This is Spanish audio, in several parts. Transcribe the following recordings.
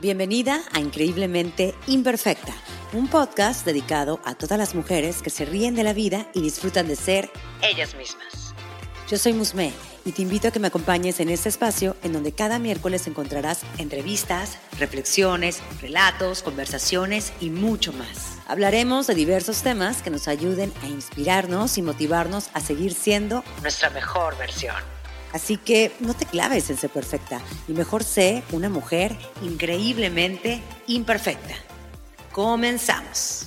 Bienvenida a Increíblemente Imperfecta, un podcast dedicado a todas las mujeres que se ríen de la vida y disfrutan de ser ellas mismas. Yo soy Musme y te invito a que me acompañes en este espacio en donde cada miércoles encontrarás entrevistas, reflexiones, relatos, conversaciones y mucho más. Hablaremos de diversos temas que nos ayuden a inspirarnos y motivarnos a seguir siendo nuestra mejor versión. Así que no te claves en ser perfecta y mejor sé una mujer increíblemente imperfecta. Comenzamos.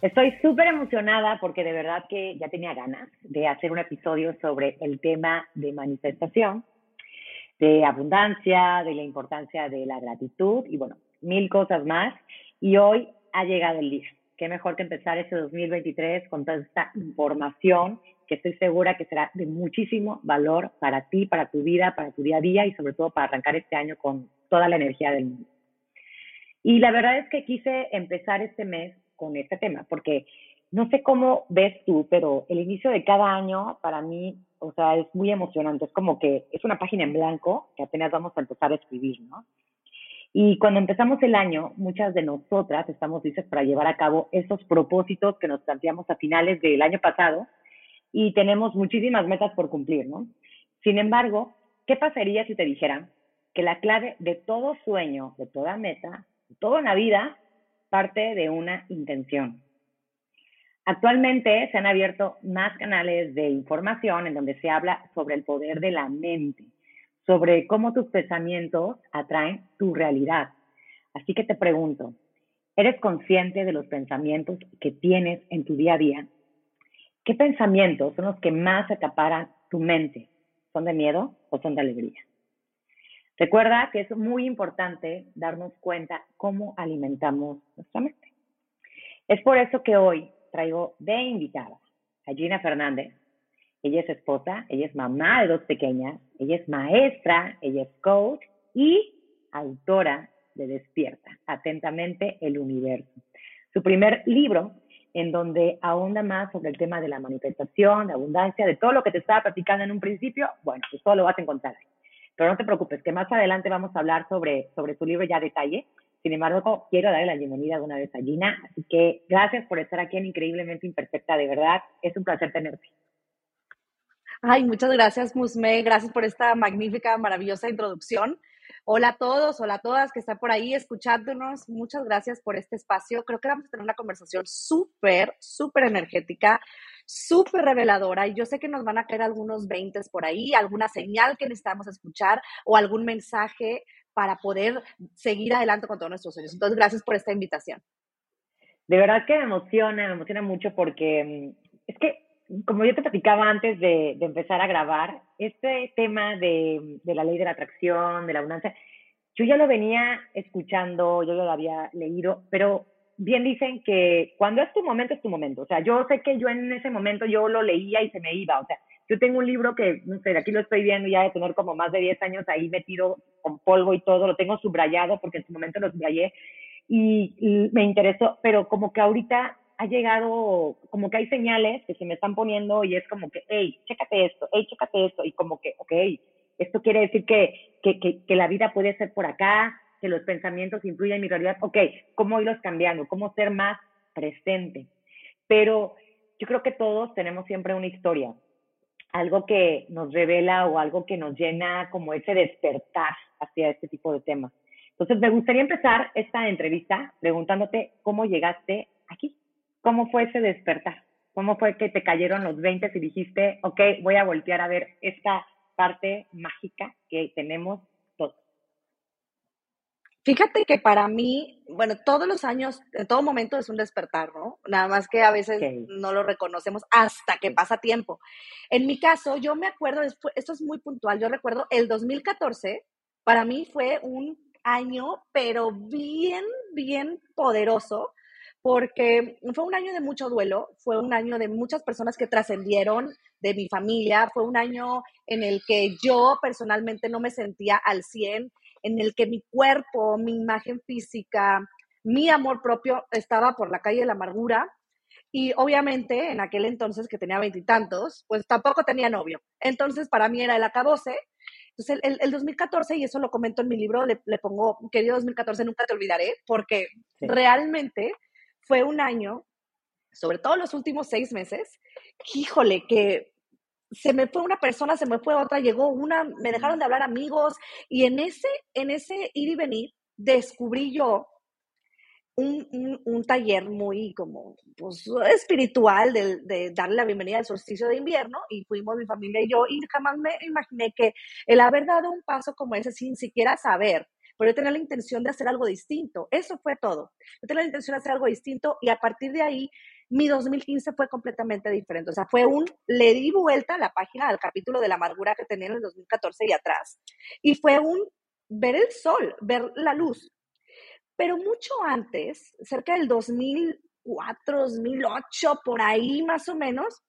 Estoy súper emocionada porque de verdad que ya tenía ganas de hacer un episodio sobre el tema de manifestación, de abundancia, de la importancia de la gratitud y bueno, mil cosas más. Y hoy ha llegado el día qué mejor que empezar este 2023 con toda esta información que estoy segura que será de muchísimo valor para ti, para tu vida, para tu día a día y sobre todo para arrancar este año con toda la energía del mundo. Y la verdad es que quise empezar este mes con este tema, porque no sé cómo ves tú, pero el inicio de cada año para mí, o sea, es muy emocionante. Es como que es una página en blanco que apenas vamos a empezar a escribir, ¿no? Y cuando empezamos el año, muchas de nosotras estamos listas para llevar a cabo esos propósitos que nos planteamos a finales del año pasado y tenemos muchísimas metas por cumplir, ¿no? Sin embargo, ¿qué pasaría si te dijeran que la clave de todo sueño, de toda meta, de toda una vida, parte de una intención? Actualmente se han abierto más canales de información en donde se habla sobre el poder de la mente sobre cómo tus pensamientos atraen tu realidad. Así que te pregunto, ¿eres consciente de los pensamientos que tienes en tu día a día? ¿Qué pensamientos son los que más acaparan tu mente? ¿Son de miedo o son de alegría? Recuerda que es muy importante darnos cuenta cómo alimentamos nuestra mente. Es por eso que hoy traigo de invitada a Gina Fernández, ella es esposa, ella es mamá de dos pequeñas, ella es maestra, ella es coach y autora de Despierta, Atentamente el Universo. Su primer libro, en donde ahonda más sobre el tema de la manifestación, de abundancia, de todo lo que te estaba platicando en un principio, bueno, pues todo lo vas a encontrar ahí. Pero no te preocupes, que más adelante vamos a hablar sobre, sobre su libro ya a detalle. Sin embargo, quiero darle la bienvenida de una vez a Gina. Así que gracias por estar aquí en Increíblemente Imperfecta. De verdad, es un placer tenerte. Ay, muchas gracias, Musme. Gracias por esta magnífica, maravillosa introducción. Hola a todos, hola a todas que están por ahí escuchándonos. Muchas gracias por este espacio. Creo que vamos a tener una conversación súper, súper energética, súper reveladora. Y yo sé que nos van a caer algunos veintes por ahí, alguna señal que necesitamos escuchar o algún mensaje para poder seguir adelante con todos nuestros sueños. Entonces, gracias por esta invitación. De verdad que me emociona, me emociona mucho porque mm, es que como yo te platicaba antes de, empezar a grabar, este tema de, la ley de la atracción, de la abundancia, yo ya lo venía escuchando, yo ya lo había leído, pero bien dicen que cuando es tu momento, es tu momento. O sea, yo sé que yo en ese momento yo lo leía y se me iba. O sea, yo tengo un libro que, no sé, aquí lo estoy viendo ya de tener como más de 10 años ahí metido con polvo y todo, lo tengo subrayado porque en su momento lo subrayé y me interesó, pero como que ahorita ha llegado, como que hay señales que se me están poniendo y es como que, hey, chécate esto, hey, chécate esto, y como que, ok, esto quiere decir que, que, que, que la vida puede ser por acá, que los pensamientos influyen en mi realidad, ok, ¿cómo irlos cambiando? ¿Cómo ser más presente? Pero yo creo que todos tenemos siempre una historia, algo que nos revela o algo que nos llena como ese despertar hacia este tipo de temas. Entonces, me gustaría empezar esta entrevista preguntándote cómo llegaste aquí. ¿Cómo fue ese despertar? ¿Cómo fue que te cayeron los 20 y dijiste, ok, voy a voltear a ver esta parte mágica que tenemos todos? Fíjate que para mí, bueno, todos los años, en todo momento es un despertar, ¿no? Nada más que a veces no lo reconocemos hasta que pasa tiempo. En mi caso, yo me acuerdo, esto es muy puntual, yo recuerdo el 2014, para mí fue un año, pero bien, bien poderoso, porque fue un año de mucho duelo, fue un año de muchas personas que trascendieron de mi familia, fue un año en el que yo personalmente no me sentía al 100, en el que mi cuerpo, mi imagen física, mi amor propio estaba por la calle de la amargura. Y obviamente en aquel entonces que tenía veintitantos, pues tampoco tenía novio. Entonces para mí era el acabose Entonces, el, el 2014, y eso lo comento en mi libro, le, le pongo, querido 2014, nunca te olvidaré, porque realmente fue un año, sobre todo los últimos seis meses, híjole, que se me fue una persona, se me fue otra, llegó una, me dejaron de hablar amigos, y en ese, en ese ir y venir, descubrí yo un, un, taller muy como pues, espiritual de, de, darle la bienvenida al solsticio de invierno y fuimos mi familia y yo y jamás me imaginé que el haber dado un paso como ese sin siquiera saber, pero yo tenía la intención de hacer algo distinto, eso fue todo, yo tenía la intención de hacer algo distinto y a partir de ahí mi 2015 fue completamente diferente, o sea, fue un, le di vuelta a la página al capítulo de la amargura que tenía en el 2014 y atrás y fue un ver el sol, ver la luz, pero mucho antes, cerca del 2004, 2008, por ahí más o menos,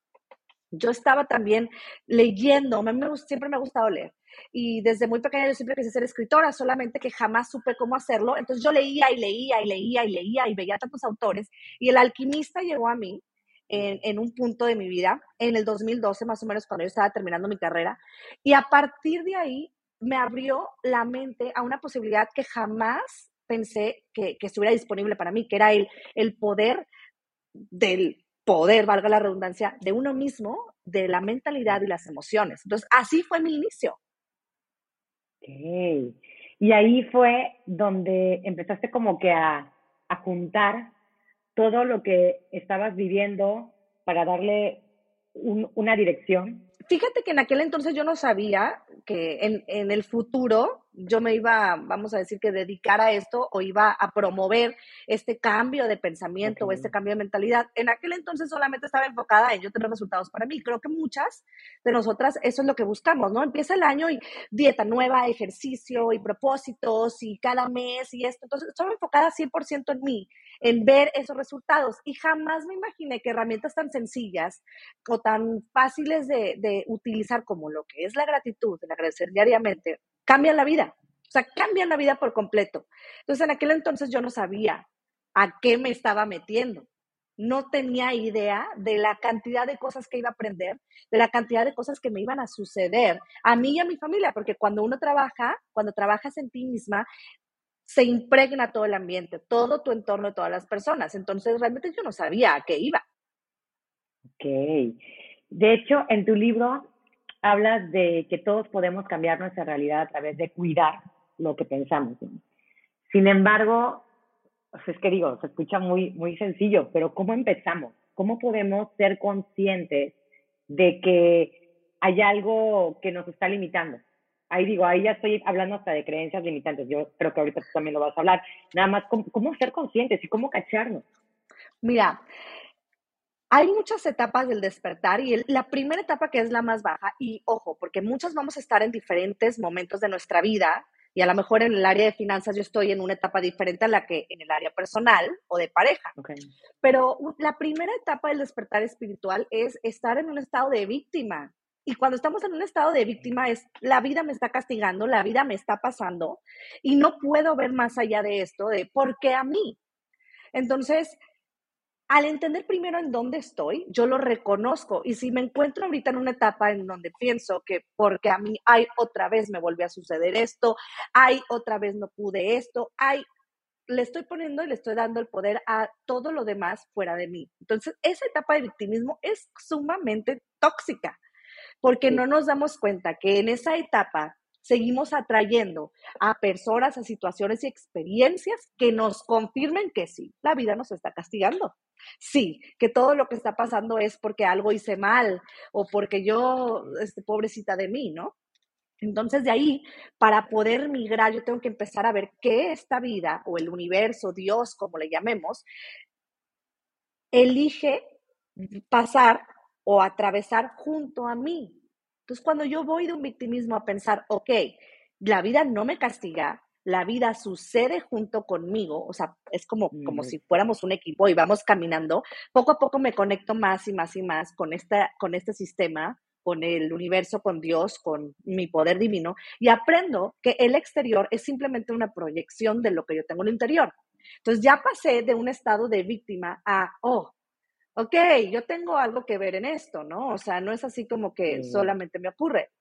yo estaba también leyendo, a mí siempre me ha gustado leer. Y desde muy pequeña yo siempre quise ser escritora, solamente que jamás supe cómo hacerlo. Entonces yo leía y leía y leía y leía y veía tantos autores. Y el alquimista llegó a mí en, en, un punto de mi vida, en el 2012 más o menos, cuando yo estaba terminando mi carrera. Y a partir de ahí me abrió la mente a una posibilidad que jamás pensé que, estuviera disponible para mí, que era el, el poder del poder, valga la redundancia, de uno mismo, de la mentalidad y las emociones. Entonces, así fue mi inicio. Okay. Y ahí fue donde empezaste como que a, a juntar todo lo que estabas viviendo para darle un, una dirección Fíjate que en aquel entonces yo no sabía que en, en, el futuro yo me iba, vamos a decir, que dedicar a esto o iba a promover este cambio de pensamiento o este cambio de mentalidad. En aquel entonces solamente estaba enfocada en yo tener resultados para mí. Creo que muchas de nosotras eso es lo que buscamos, ¿no? Empieza el año y dieta nueva, ejercicio y propósitos y cada mes y esto. Entonces estaba enfocada 100% en mí, en ver esos resultados y jamás me imaginé que herramientas tan sencillas o tan fáciles de, de utilizar como lo que es la gratitud, el agradecer diariamente, cambian la vida. O sea, cambian la vida por completo. Entonces, en aquel entonces yo no sabía a qué me estaba metiendo. No tenía idea de la cantidad de cosas que iba a aprender, de la cantidad de cosas que me iban a suceder a mí y a mi familia, porque cuando uno trabaja, cuando trabajas en ti misma, se impregna todo el ambiente, todo tu entorno, todas las personas. Entonces, realmente yo no sabía a qué iba. Ok. De hecho, en tu libro hablas de que todos podemos cambiar nuestra realidad a través de cuidar lo que pensamos. Sin embargo, pues es que digo, se escucha muy, muy sencillo, pero ¿cómo empezamos? ¿Cómo podemos ser conscientes de que hay algo que nos está limitando? Ahí digo, ahí ya estoy hablando hasta de creencias limitantes. Yo creo que ahorita tú también lo vas a hablar. Nada más, ¿cómo, cómo ser conscientes y cómo cacharnos? Mira, hay muchas etapas del despertar y la primera etapa que es la más baja, y ojo, porque muchas vamos a estar en diferentes momentos de nuestra vida, y a lo mejor en el área de finanzas yo estoy en una etapa diferente a la que en el área personal o de pareja. Pero la primera etapa del despertar espiritual es estar en un estado de víctima. Y cuando estamos en un estado de víctima es, la vida me está castigando, la vida me está pasando y no puedo ver más allá de esto, de por qué a mí. Entonces, al entender primero en dónde estoy, yo lo reconozco. Y si me encuentro ahorita en una etapa en donde pienso que porque a mí hay otra vez me volvió a suceder esto, hay otra vez no pude esto, hay, le estoy poniendo y le estoy dando el poder a todo lo demás fuera de mí. Entonces, esa etapa de victimismo es sumamente tóxica, porque no nos damos cuenta que en esa etapa seguimos atrayendo a personas, a situaciones y experiencias que nos confirmen que sí, la vida nos está castigando. Sí, que todo lo que está pasando es porque algo hice mal o porque yo, este, pobrecita de mí, ¿no? Entonces de ahí, para poder migrar, yo tengo que empezar a ver qué esta vida o el universo, Dios, como le llamemos, elige pasar o atravesar junto a mí. Entonces, cuando yo voy de un victimismo a pensar, ok, la vida no me castiga, la vida sucede junto conmigo, o sea, es como, como si fuéramos un equipo y vamos caminando, poco a poco me conecto más y más y más con, esta, con este sistema, con el universo, con Dios, con mi poder divino, y aprendo que el exterior es simplemente una proyección de lo que yo tengo en el interior. Entonces ya pasé de un estado de víctima a, oh, ok, yo tengo algo que ver en esto, ¿no? O sea, no es así como que solamente me ocurre.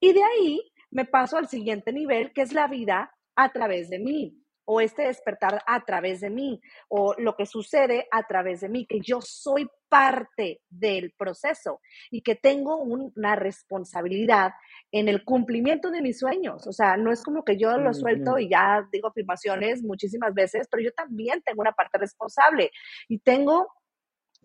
Y de ahí me paso al siguiente nivel, que es la vida a través de mí o este despertar a través de mí, o lo que sucede a través de mí, que yo soy parte del proceso y que tengo una responsabilidad en el cumplimiento de mis sueños. O sea, no es como que yo lo suelto y ya digo afirmaciones muchísimas veces, pero yo también tengo una parte responsable y tengo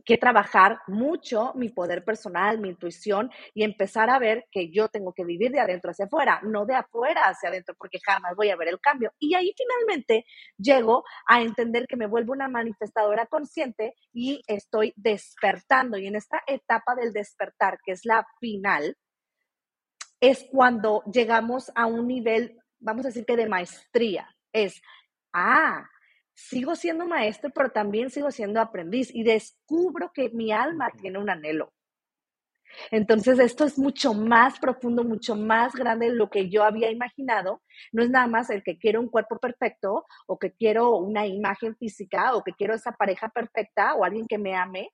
que trabajar mucho mi poder personal, mi intuición y empezar a ver que yo tengo que vivir de adentro hacia afuera, no de afuera hacia adentro, porque jamás voy a ver el cambio. Y ahí finalmente llego a entender que me vuelvo una manifestadora consciente y estoy despertando. Y en esta etapa del despertar, que es la final, es cuando llegamos a un nivel, vamos a decir que de maestría. Es, ah, sigo siendo maestro, pero también sigo siendo aprendiz y descubro que mi alma tiene un anhelo. Entonces, esto es mucho más profundo, mucho más grande de lo que yo había imaginado. No es nada más el que quiero un cuerpo perfecto o que quiero una imagen física o que quiero esa pareja perfecta o alguien que me ame,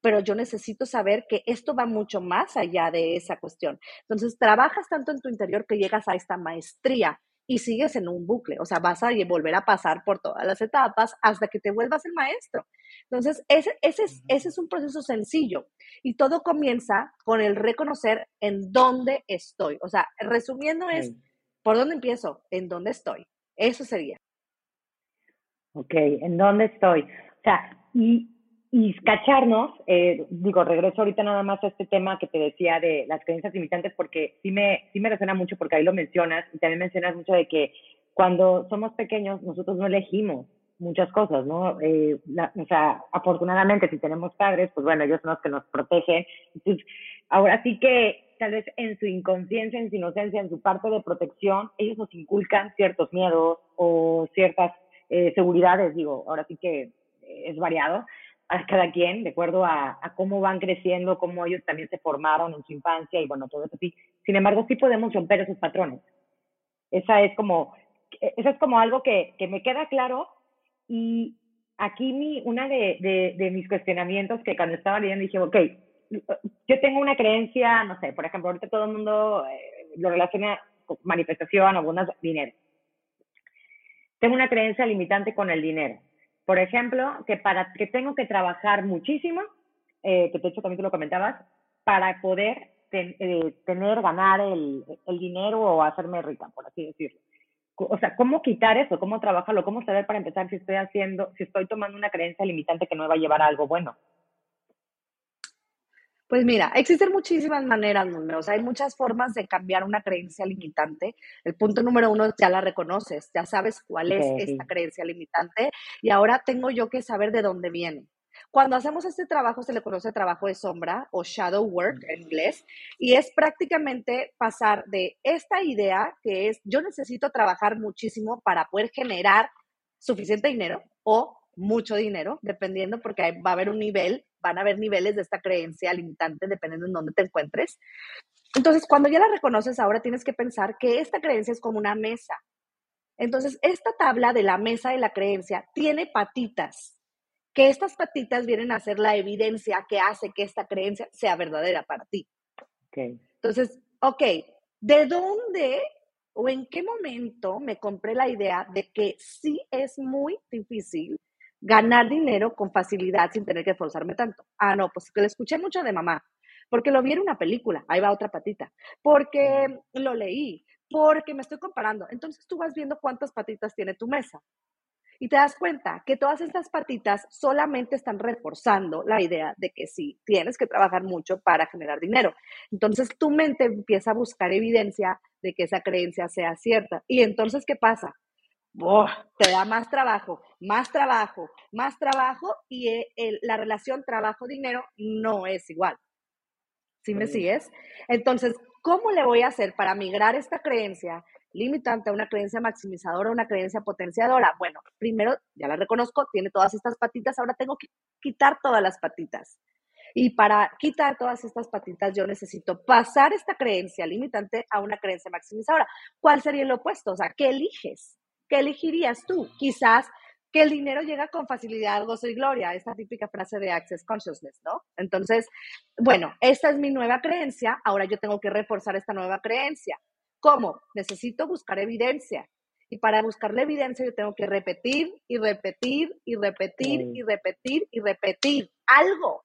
pero yo necesito saber que esto va mucho más allá de esa cuestión. Entonces, trabajas tanto en tu interior que llegas a esta maestría y sigues en un bucle, o sea, vas a volver a pasar por todas las etapas hasta que te vuelvas el maestro. Entonces, ese, ese, es, ese es un proceso sencillo y todo comienza con el reconocer en dónde estoy. O sea, resumiendo es, ¿por dónde empiezo? En dónde estoy. Eso sería. Ok, ¿en dónde estoy? O sea, y y cacharnos, eh, digo, regreso ahorita nada más a este tema que te decía de las creencias limitantes porque sí me, sí me resuena mucho porque ahí lo mencionas y también mencionas mucho de que cuando somos pequeños nosotros no elegimos muchas cosas, ¿no? Eh, o sea, afortunadamente si tenemos padres, pues bueno, ellos son los que nos protegen. Entonces, ahora sí que tal vez en su inconsciencia, en su inocencia, en su parte de protección, ellos nos inculcan ciertos miedos o ciertas eh, seguridades, digo, ahora sí que es variado, a cada quien, de acuerdo a, cómo van creciendo, cómo ellos también se formaron en su infancia y bueno, todo eso sí. Sin embargo, sí podemos romper esos patrones. Esa es como, eso es como algo que, que me queda claro y aquí mi, una de, de, mis cuestionamientos que cuando estaba leyendo dije, ok, yo tengo una creencia, no sé, por ejemplo, ahorita todo el mundo eh, lo relaciona con manifestación, algunas dinero. Tengo una creencia limitante con el dinero por ejemplo, que para que tengo que trabajar muchísimo, eh, que de hecho también tú lo comentabas, para poder eh, tener, ganar el, el, dinero o hacerme rica, por así decirlo. O sea, ¿cómo quitar eso? ¿Cómo trabajarlo? ¿Cómo saber para empezar si estoy haciendo, si estoy tomando una creencia limitante que no me va a llevar a algo bueno? Pues mira, existen muchísimas maneras, O sea, hay muchas formas de cambiar una creencia limitante. El punto número uno, ya la reconoces, ya sabes cuál es esta creencia limitante y ahora tengo yo que saber de dónde viene. Cuando hacemos este trabajo se le conoce trabajo de sombra o shadow work en inglés y es prácticamente pasar de esta idea que es yo necesito trabajar muchísimo para poder generar suficiente dinero o mucho dinero, dependiendo porque va a haber un nivel van a haber niveles de esta creencia limitante dependiendo en dónde te encuentres. Entonces, cuando ya la reconoces, ahora tienes que pensar que esta creencia es como una mesa. Entonces, esta tabla de la mesa de la creencia tiene patitas, que estas patitas vienen a ser la evidencia que hace que esta creencia sea verdadera para ti. Okay. Entonces, ok, ¿de dónde o en qué momento me compré la idea de que sí es muy difícil ganar dinero con facilidad sin tener que esforzarme tanto. Ah, no, pues que lo escuché mucho de mamá, porque lo vi en una película, ahí va otra patita, porque lo leí, porque me estoy comparando. Entonces tú vas viendo cuántas patitas tiene tu mesa y te das cuenta que todas estas patitas solamente están reforzando la idea de que sí, tienes que trabajar mucho para generar dinero. Entonces tu mente empieza a buscar evidencia de que esa creencia sea cierta. Y entonces, ¿qué pasa? Te da más trabajo, más trabajo, más trabajo y eh, la relación trabajo-dinero no es igual. ¿Sí me sigues? Entonces, ¿cómo le voy a hacer para migrar esta creencia limitante a una creencia maximizadora, una creencia potenciadora? Bueno, primero, ya la reconozco, tiene todas estas patitas, ahora tengo que quitar todas las patitas. Y para quitar todas estas patitas, yo necesito pasar esta creencia limitante a una creencia maximizadora. ¿Cuál sería el opuesto? O sea, ¿qué eliges? ¿Qué elegirías tú? Quizás que el dinero llega con facilidad, gozo y gloria, esta típica frase de Access Consciousness, ¿no? Entonces, bueno, esta es mi nueva creencia, ahora yo tengo que reforzar esta nueva creencia. ¿Cómo? Necesito buscar evidencia. Y para buscar la evidencia yo tengo que repetir y repetir y repetir y repetir y repetir algo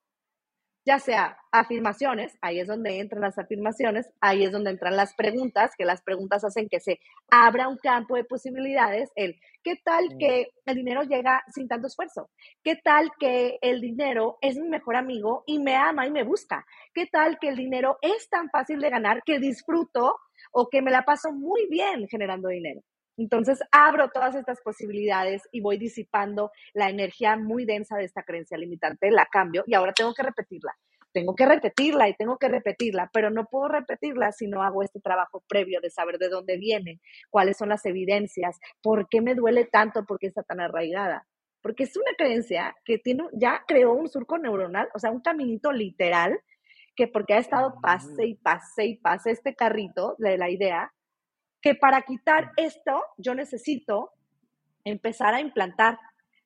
ya sea afirmaciones, ahí es donde entran las afirmaciones, ahí es donde entran las preguntas, que las preguntas hacen que se abra un campo de posibilidades, el qué tal que el dinero llega sin tanto esfuerzo, qué tal que el dinero es mi mejor amigo y me ama y me busca, qué tal que el dinero es tan fácil de ganar que disfruto o que me la paso muy bien generando dinero. Entonces abro todas estas posibilidades y voy disipando la energía muy densa de esta creencia limitante, la cambio y ahora tengo que repetirla. Tengo que repetirla y tengo que repetirla, pero no puedo repetirla si no hago este trabajo previo de saber de dónde viene, cuáles son las evidencias, por qué me duele tanto, por qué está tan arraigada. Porque es una creencia que tiene, ya creó un surco neuronal, o sea, un caminito literal, que porque ha estado pase y pase y pase este carrito de la idea, que para quitar esto yo necesito empezar a implantar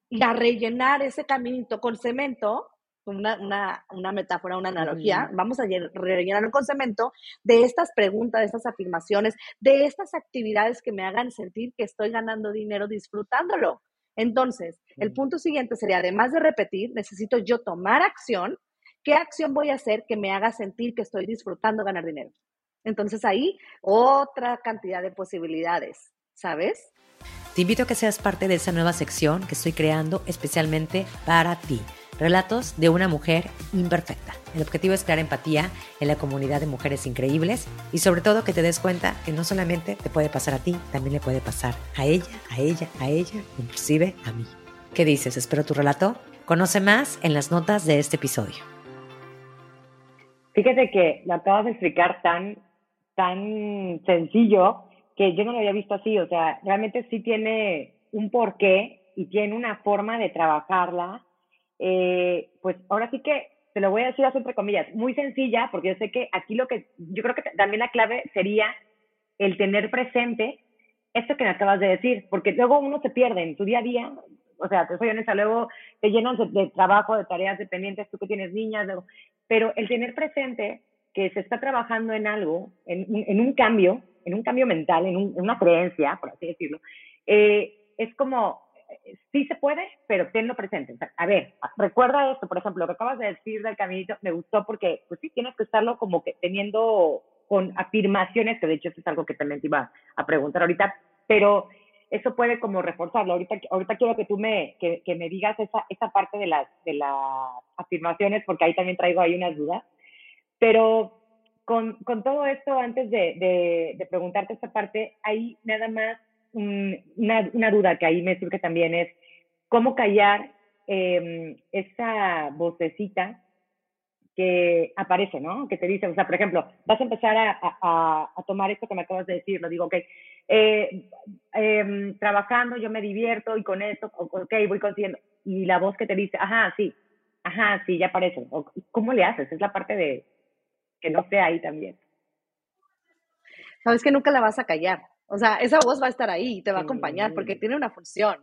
y a rellenar ese caminito con cemento, una, una, una metáfora, una analogía, vamos a rellenarlo con cemento de estas preguntas, de estas afirmaciones, de estas actividades que me hagan sentir que estoy ganando dinero disfrutándolo. Entonces, el punto siguiente sería, además de repetir, necesito yo tomar acción. ¿Qué acción voy a hacer que me haga sentir que estoy disfrutando ganar dinero? Entonces ahí otra cantidad de posibilidades, ¿sabes? Te invito a que seas parte de esa nueva sección que estoy creando especialmente para ti. Relatos de una mujer imperfecta. El objetivo es crear empatía en la comunidad de mujeres increíbles y sobre todo que te des cuenta que no solamente te puede pasar a ti, también le puede pasar a ella, a ella, a ella, inclusive a mí. ¿Qué dices? Espero tu relato. Conoce más en las notas de este episodio. Fíjate que lo acabas de explicar tan tan sencillo que yo no lo había visto así. O sea, realmente sí tiene un porqué y tiene una forma de trabajarla. Eh, pues ahora sí que te lo voy a decir así entre comillas, muy sencilla, porque yo sé que aquí lo que, yo creo que también la clave sería el tener presente esto que me acabas de decir, porque luego uno se pierde en su día a día, o sea, te soy honesta, luego te llenas de, trabajo, de tareas dependientes, tú que tienes niñas, pero el tener presente que se está trabajando en algo, en, un cambio, en un cambio mental, en, una creencia, por así decirlo, eh, es como, sí se puede, pero tenlo presente. a ver, recuerda esto, por ejemplo, lo que acabas de decir del caminito, me gustó porque, pues sí, tienes que estarlo como que teniendo con afirmaciones, que de hecho eso es algo que también te iba a preguntar ahorita, pero eso puede como reforzarlo. Ahorita, ahorita quiero que tú me, que, que me digas esa, esa parte de las, de las afirmaciones, porque ahí también traigo ahí unas dudas. Pero con, con todo esto, antes de, de, preguntarte esta parte, hay nada más una, una, duda que ahí me surge también es cómo callar eh, esa vocecita que aparece, ¿no? Que te dice, o sea, por ejemplo, vas a empezar a, a, a tomar esto que me acabas de decir, lo digo, ok, eh, em, trabajando yo me divierto y con esto, ok, voy consiguiendo, y la voz que te dice, ajá, sí, ajá, sí, ya aparece, ¿cómo le haces? Es la parte de, que no esté ahí también. Sabes que nunca la vas a callar. O sea, esa voz va a estar ahí y te va a acompañar porque tiene una función.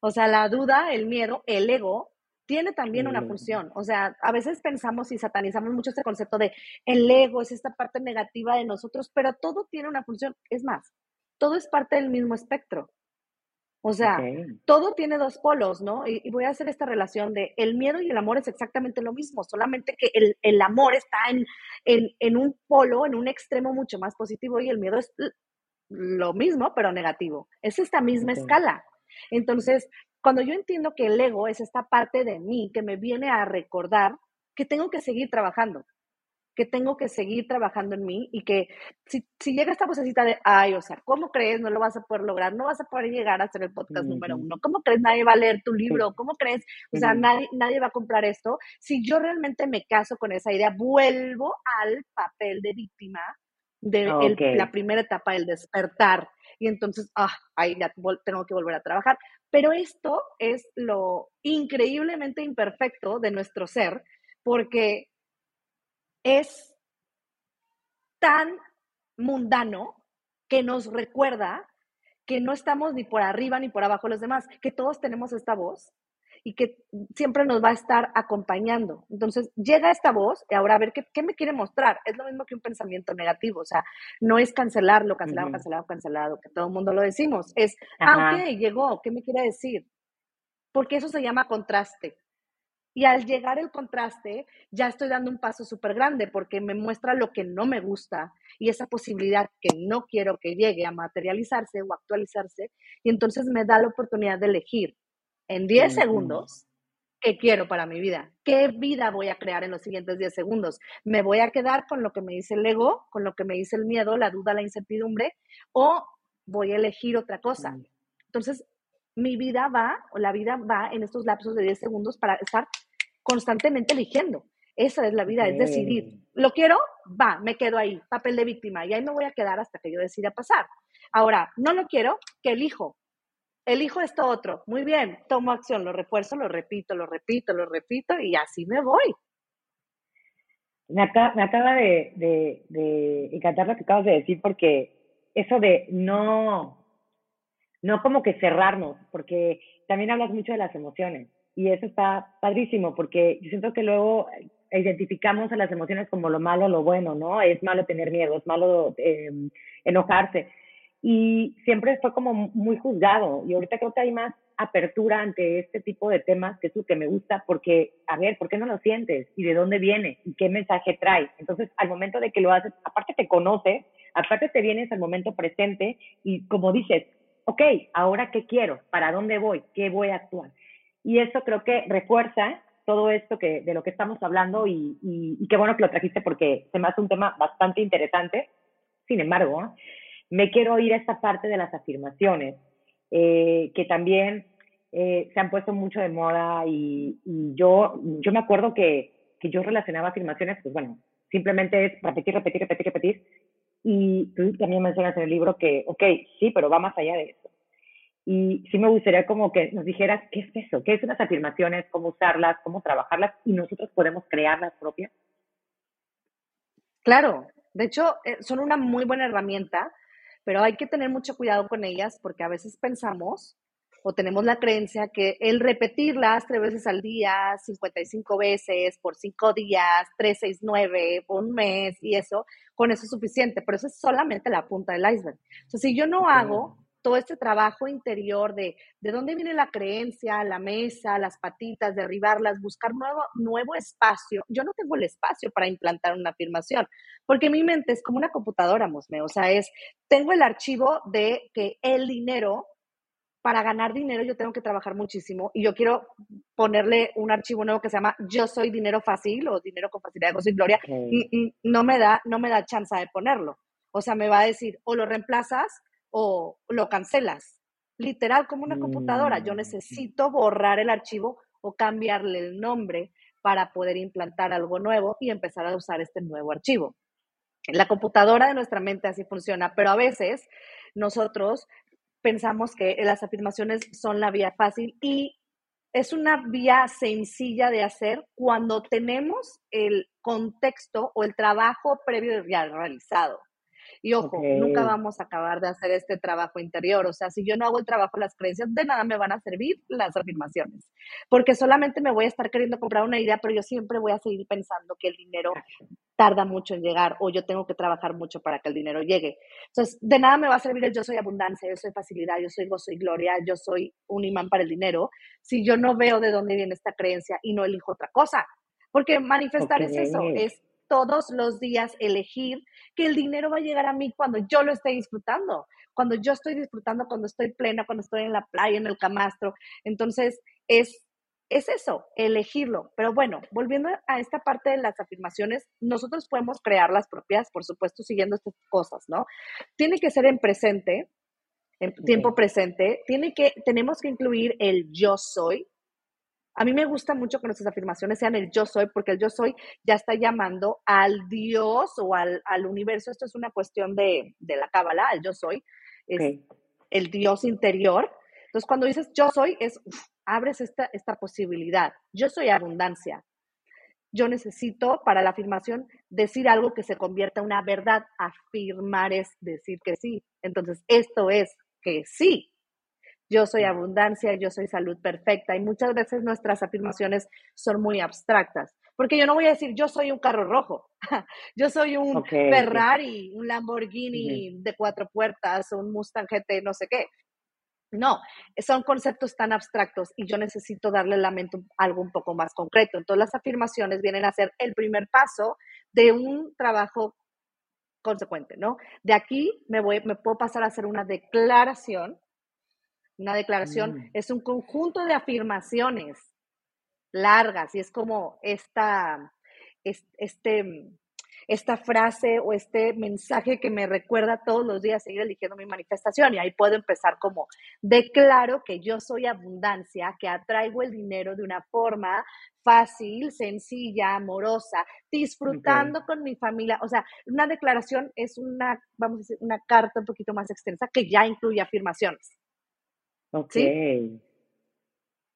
O sea, la duda, el miedo, el ego, tiene también una función. O sea, a veces pensamos y satanizamos mucho este concepto de el ego es esta parte negativa de nosotros, pero todo tiene una función. Es más, todo es parte del mismo espectro. O sea, todo tiene dos polos, ¿no? Y, voy a hacer esta relación de el miedo y el amor es exactamente lo mismo, solamente que el, el amor está en, en, en, un polo, en un extremo mucho más positivo y el miedo es lo mismo, pero negativo. Es esta misma escala. Entonces, cuando yo entiendo que el ego es esta parte de mí que me viene a recordar que tengo que seguir trabajando, que tengo que seguir trabajando en mí y que si, si, llega esta vocecita de, ay, o sea, ¿cómo crees? No lo vas a poder lograr, no vas a poder llegar a ser el podcast número uno. ¿Cómo crees? Nadie va a leer tu libro. ¿Cómo crees? O sea, nadie, nadie va a comprar esto. Si yo realmente me caso con esa idea, vuelvo al papel de víctima de la primera etapa del despertar. Y entonces, ah, ahí ya tengo que volver a trabajar. Pero esto es lo increíblemente imperfecto de nuestro ser, porque es tan mundano que nos recuerda que no estamos ni por arriba ni por abajo los demás, que todos tenemos esta voz y que siempre nos va a estar acompañando. Entonces, llega esta voz y ahora a ver qué, me quiere mostrar. Es lo mismo que un pensamiento negativo, o sea, no es cancelarlo, cancelado, cancelado, cancelado, que todo el mundo lo decimos. Es, ah, ok, llegó, ¿qué me quiere decir? Porque eso se llama contraste. Y al llegar el contraste, ya estoy dando un paso súper grande porque me muestra lo que no me gusta y esa posibilidad que no quiero que llegue a materializarse o actualizarse. Y entonces me da la oportunidad de elegir en 10 segundos qué quiero para mi vida, qué vida voy a crear en los siguientes 10 segundos. ¿Me voy a quedar con lo que me dice el ego, con lo que me dice el miedo, la duda, la incertidumbre o voy a elegir otra cosa? Entonces, mi vida va, o la vida va en estos lapsos de 10 segundos para estar constantemente eligiendo. Esa es la vida, es decidir. ¿Lo quiero? Va, me quedo ahí, papel de víctima, y ahí me voy a quedar hasta que yo decida pasar. Ahora, no lo quiero, ¿qué elijo? Elijo esto otro. Muy bien, tomo acción, lo refuerzo, lo repito, lo repito, lo repito, y así me voy. Me acaba, de, de, de encantar lo que acabas de decir, porque eso de no, no como que cerrarnos, porque también hablas mucho de las emociones y eso está padrísimo porque yo siento que luego identificamos a las emociones como lo malo, lo bueno, ¿no? Es malo tener miedo, es malo em, enojarse. Y siempre fue como muy juzgado. Y ahorita creo que hay más apertura ante este tipo de temas, que es lo que me gusta, porque, a ver, ¿por qué no lo sientes? ¿Y de dónde viene? ¿Y qué mensaje trae? Entonces, al momento de que lo haces, aparte te conoces, aparte te vienes al momento presente y como dices, ok, ahora qué quiero, para dónde voy, qué voy a actuar. Y eso creo que refuerza todo esto que, de lo que estamos hablando y, y, qué bueno que lo trajiste porque se me hace un tema bastante interesante. Sin embargo, me quiero ir a esta parte de las afirmaciones, eh, que también eh, se han puesto mucho de moda y, yo, yo me acuerdo que, que, yo relacionaba afirmaciones, pues bueno, simplemente es repetir, repetir, repetir, repetir. Y tú también mencionas en el libro que, ok, sí, pero va más allá de eso. Y sí me gustaría como que nos dijeras qué es eso, qué son las afirmaciones, cómo usarlas, cómo trabajarlas y nosotros podemos crear las propias. Claro, de hecho eh, son una muy buena herramienta, pero hay que tener mucho cuidado con ellas porque a veces pensamos o tenemos la creencia que el repetirlas tres veces al día, 55 veces, por cinco días, tres, seis, nueve, un mes y eso, con eso es suficiente, pero eso es solamente la punta del iceberg. O sea, si yo no hago todo este trabajo interior de de dónde viene la creencia, la mesa, las patitas, derribarlas, buscar nuevo, nuevo espacio. Yo no tengo el espacio para implantar una afirmación, porque mi mente es como una computadora, Mosme. O sea, es, tengo el archivo de que el dinero, para ganar dinero yo tengo que trabajar muchísimo y yo quiero ponerle un archivo nuevo que se llama Yo soy dinero fácil o dinero con facilidad de gozo y gloria. Y, no me da, no me da chance de ponerlo. O sea, me va a decir, o lo reemplazas o lo cancelas. Literal, como una computadora. Yo mm, necesito borrar el archivo o cambiarle el nombre para poder implantar algo nuevo y empezar a usar este nuevo archivo. La computadora de nuestra mente así funciona, pero a veces nosotros pensamos que las afirmaciones son la vía fácil y es una vía sencilla de hacer cuando tenemos el contexto o el trabajo previo ya realizado. Y ojo, nunca vamos a acabar de hacer este trabajo interior. O sea, si yo no hago el trabajo de las creencias, de nada me van a servir las afirmaciones. Porque solamente me voy a estar queriendo comprar una idea, pero yo siempre voy a seguir pensando que el dinero tarda mucho en llegar o yo tengo que trabajar mucho para que el dinero llegue. Entonces, de nada me va a servir el yo soy abundancia, yo soy facilidad, yo soy gozo y gloria, yo soy un imán para el dinero, si yo no veo de dónde viene esta creencia y no elijo otra cosa. Porque manifestar es eso, es todos los días elegir que el dinero va a llegar a mí cuando yo lo esté disfrutando, cuando yo estoy disfrutando, cuando estoy plena, cuando estoy en la playa, en el camastro. Entonces, es, es eso, elegirlo. Pero bueno, volviendo a esta parte de las afirmaciones, nosotros podemos crear las propias, por supuesto, siguiendo estas cosas, ¿no? Tiene que ser en presente, en tiempo presente, tiene que, tenemos que incluir el yo soy, a mí me gusta mucho que nuestras afirmaciones sean el yo soy, porque el yo soy ya está llamando al Dios o al, universo. Esto es una cuestión de, la cábala, el yo soy, es el Dios interior. Entonces, cuando dices yo soy, es abres esta, esta posibilidad. Yo soy abundancia. Yo necesito para la afirmación decir algo que se convierta en una verdad. Afirmar es decir que sí. Entonces, esto es que sí, yo soy abundancia, yo soy salud perfecta. Y muchas veces nuestras afirmaciones son muy abstractas. Porque yo no voy a decir, yo soy un carro rojo, yo soy un Ferrari, un Lamborghini de cuatro puertas, un Mustang GT, no sé qué. No, son conceptos tan abstractos y yo necesito darle la mente algo un poco más concreto. Entonces las afirmaciones vienen a ser el primer paso de un trabajo consecuente, ¿no? De aquí me, voy, me puedo pasar a hacer una declaración. Una declaración mm. es un conjunto de afirmaciones largas y es como esta, este, esta frase o este mensaje que me recuerda todos los días seguir eligiendo mi manifestación y ahí puedo empezar como declaro que yo soy abundancia, que atraigo el dinero de una forma fácil, sencilla, amorosa, disfrutando con mi familia. O sea, una declaración es una, vamos a decir, una carta un poquito más extensa que ya incluye afirmaciones. Ok.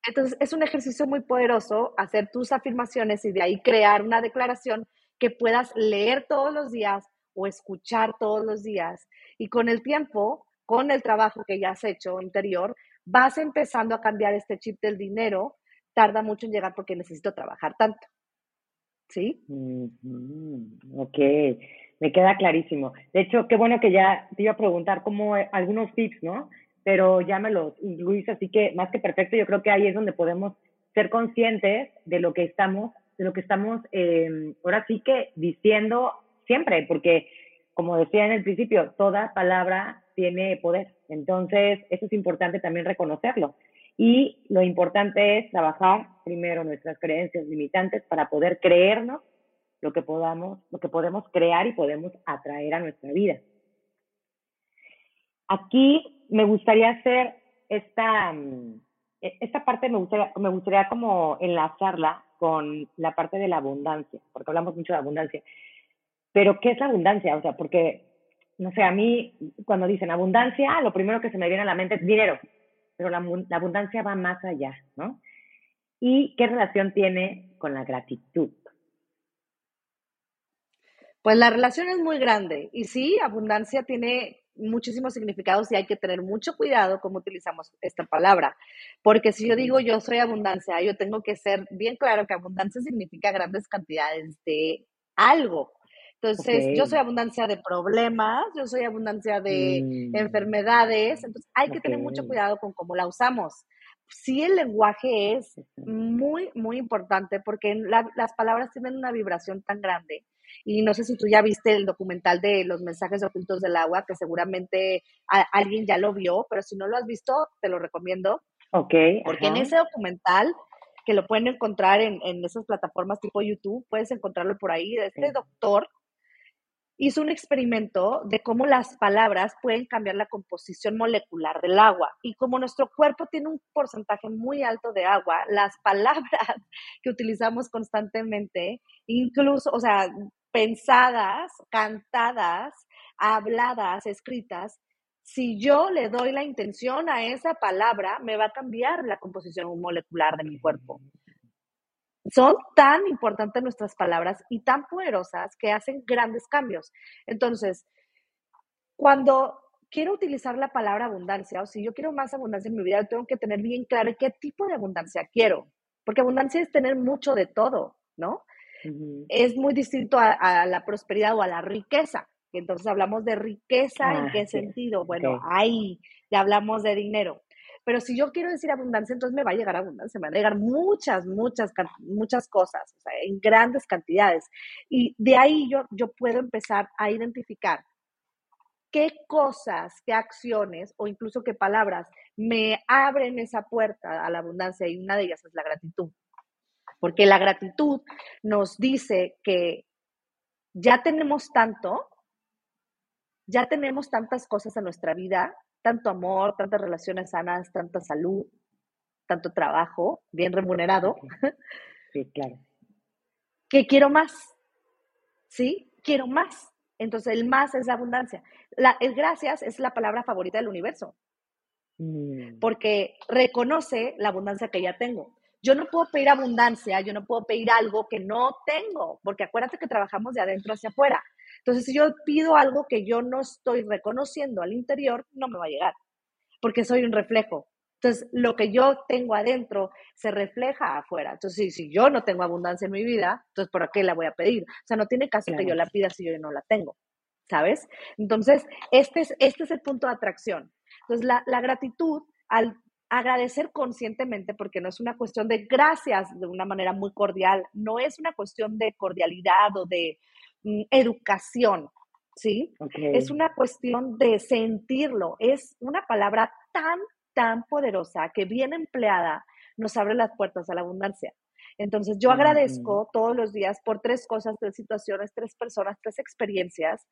Entonces, es un ejercicio muy poderoso hacer tus afirmaciones y de ahí crear una declaración que puedas leer todos los días o escuchar todos los días. Y con el tiempo, con el trabajo que ya has hecho interior, vas empezando a cambiar este chip del dinero. Tarda mucho en llegar porque necesito trabajar tanto. ¿Sí? Ok, me queda clarísimo. De hecho, qué bueno que ya te iba a preguntar como eh, algunos tips, ¿no? Pero ya me los incluís, así que más que perfecto, yo creo que ahí es donde podemos ser conscientes de lo que estamos de lo que estamos em, ahora sí que diciendo siempre, porque como decía en el principio, toda palabra tiene poder. Entonces, eso es importante también reconocerlo. Y lo importante es trabajar primero nuestras creencias limitantes para poder creernos lo que podamos, lo que podemos crear y podemos atraer a nuestra vida. Aquí me gustaría hacer esta, mm, e-, esta parte me gustaría, me gustaría como enlazarla con la parte de la abundancia, porque hablamos mucho de abundancia. Pero, ¿qué es la abundancia? O sea, porque, no sé, a mí cuando dicen abundancia, lo primero que se me viene a la mente es dinero, pero la, la abundancia va más allá, ¿no? ¿Y qué relación tiene con la gratitud? Pues la relación es muy grande y sí, abundancia tiene muchísimos significados y hay que tener mucho cuidado cómo utilizamos esta palabra. Porque si yo digo yo soy abundancia, yo tengo que ser bien claro que abundancia significa grandes cantidades de algo. Entonces, yo soy abundancia de problemas, yo soy abundancia de mm. enfermedades, entonces hay que tener mucho cuidado con cómo la usamos. Sí, el lenguaje es muy, muy importante porque las palabras tienen una vibración tan grande y no sé si tú ya viste el documental de los mensajes ocultos del agua, que seguramente alguien ya lo vio, pero si no lo has visto, te lo recomiendo. Ok. Porque en ese documental, que lo pueden encontrar en, esas plataformas tipo YouTube, puedes encontrarlo por ahí, este doctor hizo un experimento de cómo las palabras pueden cambiar la composición molecular del agua. Y como nuestro cuerpo tiene un porcentaje muy alto de agua, las palabras que utilizamos constantemente, incluso, o sea, pensadas, cantadas, habladas, escritas, si yo le doy la intención a esa palabra, me va a cambiar la composición molecular de mi cuerpo. Son tan importantes nuestras palabras y tan poderosas que hacen grandes cambios. Entonces, cuando quiero utilizar la palabra abundancia o si yo quiero más abundancia en mi vida, tengo que tener bien claro qué tipo de abundancia quiero, porque abundancia es tener mucho de todo, ¿no? Es muy distinto a, la prosperidad o a la riqueza. Entonces hablamos de riqueza, ¿en qué sentido? Bueno, ahí ya hablamos de dinero. Pero si yo quiero decir abundancia, entonces me va a llegar abundancia, me van a llegar muchas, muchas, muchas cosas, o sea, en grandes cantidades. Y de ahí yo, yo puedo empezar a identificar qué cosas, qué acciones o incluso qué palabras me abren esa puerta a la abundancia y una de ellas es la gratitud porque la gratitud nos dice que ya tenemos tanto, ya tenemos tantas cosas en nuestra vida, tanto amor, tantas relaciones sanas, tanta salud, tanto trabajo bien remunerado. Sí, claro. Que quiero más. ¿Sí? Quiero más. Entonces, el más es la abundancia. La, el gracias es la palabra favorita del universo. Mm. Porque reconoce la abundancia que ya tengo. Yo no puedo pedir abundancia, yo no puedo pedir algo que no tengo, porque acuérdate que trabajamos de adentro hacia afuera. Entonces, si yo pido algo que yo no estoy reconociendo al interior, no me va a llegar, porque soy un reflejo. Entonces, lo que yo tengo adentro se refleja afuera. Entonces, si, yo no tengo abundancia en mi vida, entonces, ¿por qué la voy a pedir? O sea, no tiene caso que yo la pida si yo no la tengo, ¿sabes? Entonces, este es, este es el punto de atracción. Entonces, la, la gratitud, al agradecer conscientemente, porque no es una cuestión de gracias de una manera muy cordial, no es una cuestión de cordialidad o de mm, educación, ¿sí? Es una cuestión de sentirlo, es una palabra tan, tan poderosa que bien empleada nos abre las puertas a la abundancia. Entonces yo agradezco todos los días por tres cosas, tres situaciones, tres personas, tres experiencias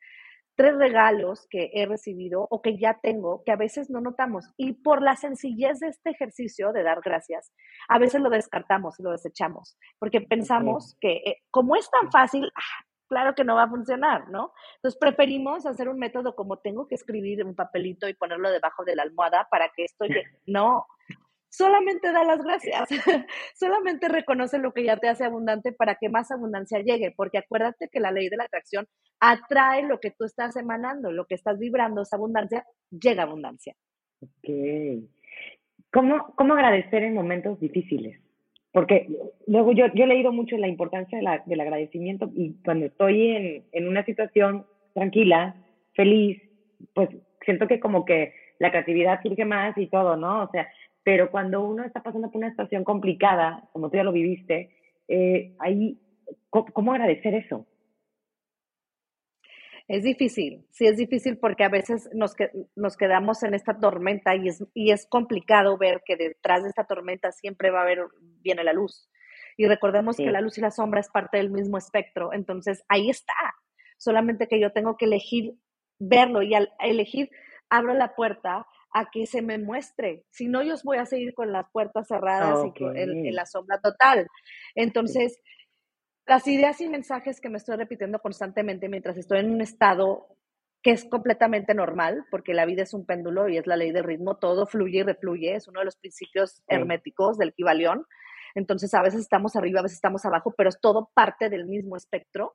tres regalos que he recibido o que ya tengo que a veces no notamos. Y por la sencillez de este ejercicio de dar gracias, a veces lo descartamos, lo desechamos, porque pensamos que eh, como es tan fácil, ah, claro que no va a funcionar, ¿no? Entonces preferimos hacer un método como tengo que escribir un papelito y ponerlo debajo de la almohada para que esto No, solamente da las gracias, solamente reconoce lo que ya te hace abundante para que más abundancia llegue, porque acuérdate que la ley de la atracción atrae lo que tú estás emanando, lo que estás vibrando es abundancia, llega abundancia. Ok. ¿Cómo, cómo agradecer en momentos difíciles? Porque luego yo, yo he leído mucho la importancia del agradecimiento y cuando estoy en, en una situación tranquila, feliz, pues siento que como que la creatividad surge más y todo, ¿no? O sea, pero cuando uno está pasando por una situación complicada, como tú ya lo viviste, eh, ahí, ¿cómo, agradecer eso? Es difícil, sí es difícil porque a veces nos, nos quedamos en esta tormenta y es, y es complicado ver que detrás de esta tormenta siempre va a haber, viene la luz. Y recordemos que la luz y la sombra es parte del mismo espectro, entonces ahí está. Solamente que yo tengo que elegir verlo y al elegir abro la puerta a que se me muestre. Si no, yo voy a seguir con las puertas cerradas y en, la sombra total. Entonces, las ideas y mensajes que me estoy repitiendo constantemente mientras estoy en un estado que es completamente normal, porque la vida es un péndulo y es la ley del ritmo, todo fluye y refluye, es uno de los principios herméticos del Kibalión. Entonces, a veces estamos arriba, a veces estamos abajo, pero es todo parte del mismo espectro.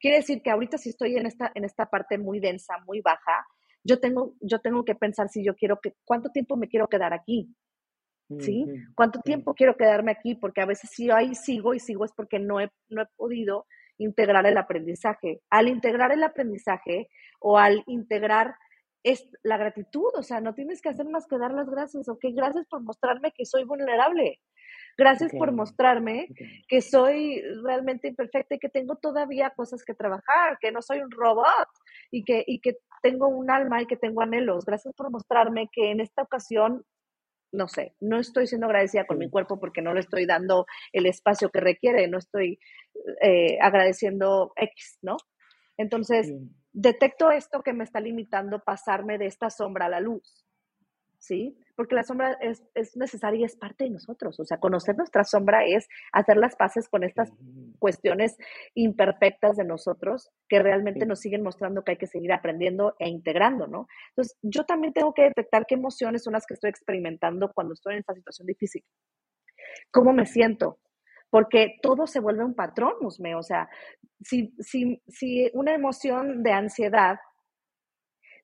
Quiere decir que ahorita si estoy en esta, en esta parte muy densa, muy baja, yo tengo, yo tengo que pensar si yo quiero que, cuánto tiempo me quiero quedar aquí, ¿sí? ¿Cuánto tiempo quiero quedarme aquí? Porque a veces si yo ahí sigo y sigo es porque no he, no he podido integrar el aprendizaje. Al integrar el aprendizaje o al integrar es la gratitud, o sea, no tienes que hacer más que dar las gracias, ok, gracias por mostrarme que soy vulnerable, gracias por mostrarme que soy realmente imperfecta y que tengo todavía cosas que trabajar, que no soy un robot y que, y que tengo un alma y que tengo anhelos. Gracias por mostrarme que en esta ocasión, no sé, no estoy siendo agradecida con mi cuerpo porque no le estoy dando el espacio que requiere, no estoy eh, agradeciendo X, ¿no? Entonces, detecto esto que me está limitando pasarme de esta sombra a la luz. ¿sí? Porque la sombra es, necesaria y es parte de nosotros. O sea, conocer nuestra sombra es hacer las paces con estas cuestiones imperfectas de nosotros que realmente nos siguen mostrando que hay que seguir aprendiendo e integrando, ¿no? Entonces, yo también tengo que detectar qué emociones son las que estoy experimentando cuando estoy en esta situación difícil. ¿Cómo me siento? Porque todo se vuelve un patrón, Musme. O sea, si, si, si una emoción de ansiedad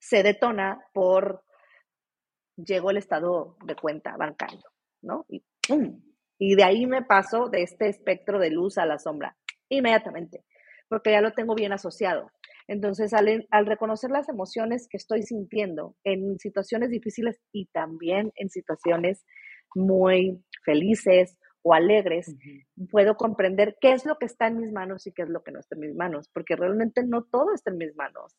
se detona por llegó el estado de cuenta bancario, ¿no? Y, y de ahí me paso de este espectro de luz a la sombra, inmediatamente, porque ya lo tengo bien asociado. Entonces, al, al, reconocer las emociones que estoy sintiendo en situaciones difíciles y también en situaciones muy felices o alegres, puedo comprender qué es lo que está en mis manos y qué es lo que no está en mis manos, porque realmente no todo está en mis manos.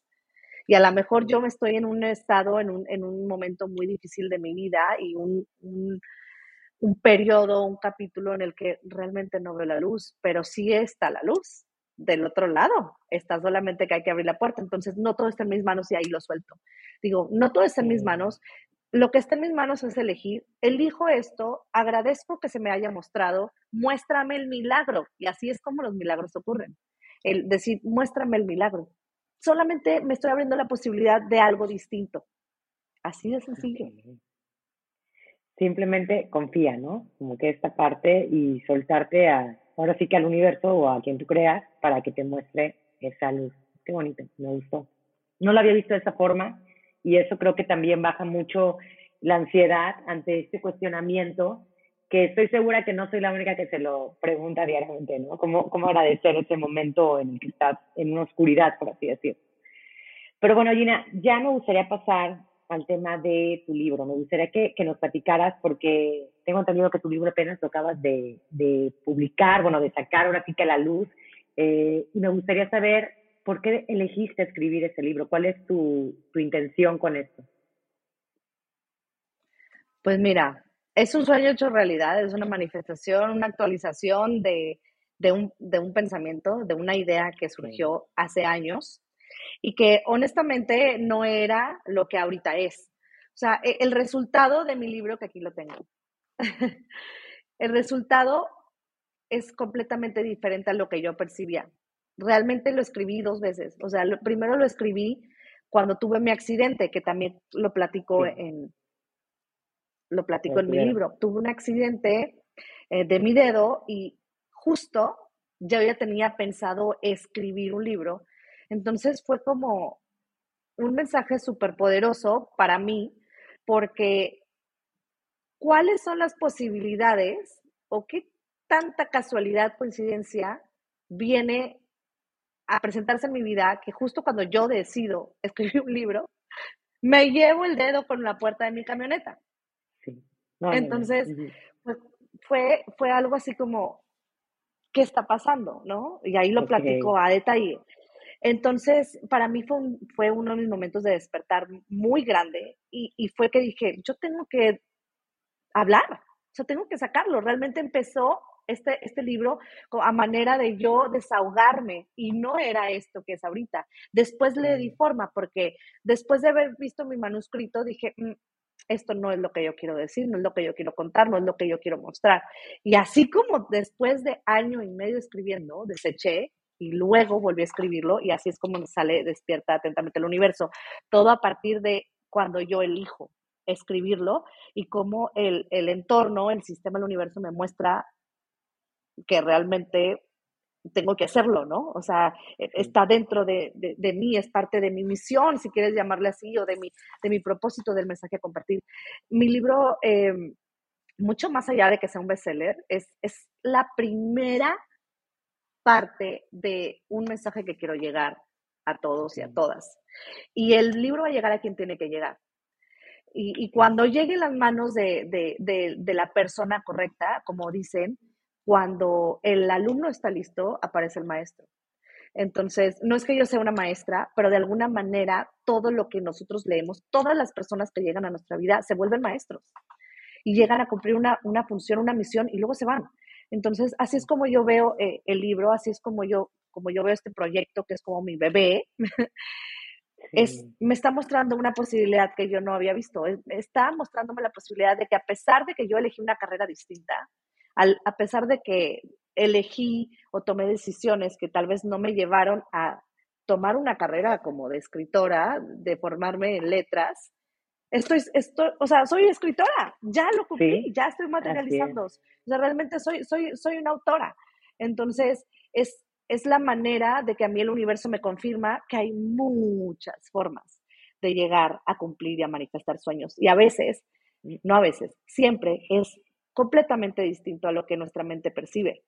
Y a lo mejor yo me estoy en un estado, en un, en un momento muy difícil de mi vida y un, un, un periodo, un capítulo en el que realmente no veo la luz, pero sí está la luz del otro lado. Está solamente que hay que abrir la puerta. Entonces, no todo está en mis manos y ahí lo suelto. Digo, no todo está en mis manos. Lo que está en mis manos es elegir. Elijo esto, agradezco que se me haya mostrado, muéstrame el milagro. Y así es como los milagros ocurren. El decir, muéstrame el milagro solamente me estoy abriendo la posibilidad de algo distinto. Así de sencillo. Simplemente confía, ¿no? Como que esta parte y soltarte a, ahora sí que al universo o a quien tú creas para que te muestre esa luz. Qué bonito, me gustó. No lo había visto de esa forma y eso creo que también baja mucho la ansiedad ante este cuestionamiento que estoy segura que no soy la única que se lo pregunta diariamente, ¿no? ¿Cómo, cómo agradecer ese momento en que estás en una oscuridad, por así decirlo? Pero bueno, Gina, ya me gustaría pasar al tema de tu libro. Me gustaría que, que nos platicaras, porque tengo entendido que tu libro apenas lo acabas de, de publicar, bueno, de sacar ahora sí que a la luz. Eh, y me gustaría saber por qué elegiste escribir ese libro, cuál es tu, tu intención con esto. Pues mira, es un sueño hecho realidad, es una manifestación, una actualización de, de, un, de un, pensamiento, de una idea que surgió hace años y que honestamente no era lo que ahorita es. O sea, e, el resultado de mi libro, que aquí lo tengo, el resultado es completamente diferente a lo que yo percibía. Realmente lo escribí dos veces. O sea, primero lo escribí cuando tuve mi accidente, que también lo platico en, lo platico en mi libro. Tuve un accidente eh, de mi dedo y justo yo ya tenía pensado escribir un libro. Entonces fue como un mensaje súper poderoso para mí, porque ¿cuáles son las posibilidades o qué tanta casualidad, coincidencia viene a presentarse en mi vida que justo cuando yo decido escribir un libro, me llevo el dedo con la puerta de mi camioneta. Entonces, pues, fue, fue algo así como, ¿qué está pasando? ¿No? Y ahí lo platico a detalle. Entonces, para mí fue, fue uno de mis momentos de despertar muy grande y, y, fue que dije, yo tengo que hablar, o sea, tengo que sacarlo. Realmente empezó este, este libro a manera de yo desahogarme y no era esto que es ahorita. Después le di forma porque después de haber visto mi manuscrito dije, mm, esto no es lo que yo quiero decir, no es lo que yo quiero contar, no es lo que yo quiero mostrar. Y así como después de año y medio escribiendo, deseché y luego volví a escribirlo y así es como sale Despierta atentamente el universo. Todo a partir de cuando yo elijo escribirlo y cómo el, el entorno, el sistema del universo me muestra que realmente tengo que hacerlo, ¿no? O sea, e, está dentro de, de, mí, es parte de mi misión, si quieres llamarle así, o de mi, de mi propósito del mensaje a compartir. Mi libro, em, mucho más allá de que sea un bestseller, es, es la primera parte de un mensaje que quiero llegar a todos y a todas. Y el libro va a llegar a quien tiene que llegar. Y, y cuando llegue en las manos de, de, de la persona correcta, como dicen, cuando el alumno está listo, aparece el maestro. Entonces, no es que yo sea una maestra, pero de alguna manera todo lo que nosotros leemos, todas las personas que llegan a nuestra vida se vuelven maestros y llegan a cumplir una, función, una misión y luego se van. Entonces, así es como yo veo eh, el libro, así es como yo, como yo veo este proyecto que es como mi bebé. Es, me está mostrando una posibilidad que yo no había visto. Está mostrándome la posibilidad de que a pesar de que yo elegí una carrera distinta, a pesar de que elegí o tomé decisiones que tal vez no me llevaron a tomar una carrera como de escritora, de formarme en letras, estoy, estoy o sea, soy escritora, ya lo cumplí, ya estoy materializando. O sea, realmente soy, soy, soy una autora. Entonces, es, es la manera de que a mí el universo me confirma que hay muchas formas de llegar a cumplir y a manifestar sueños. Y a veces, no a veces, siempre es completamente distinto a lo que nuestra mente percibe.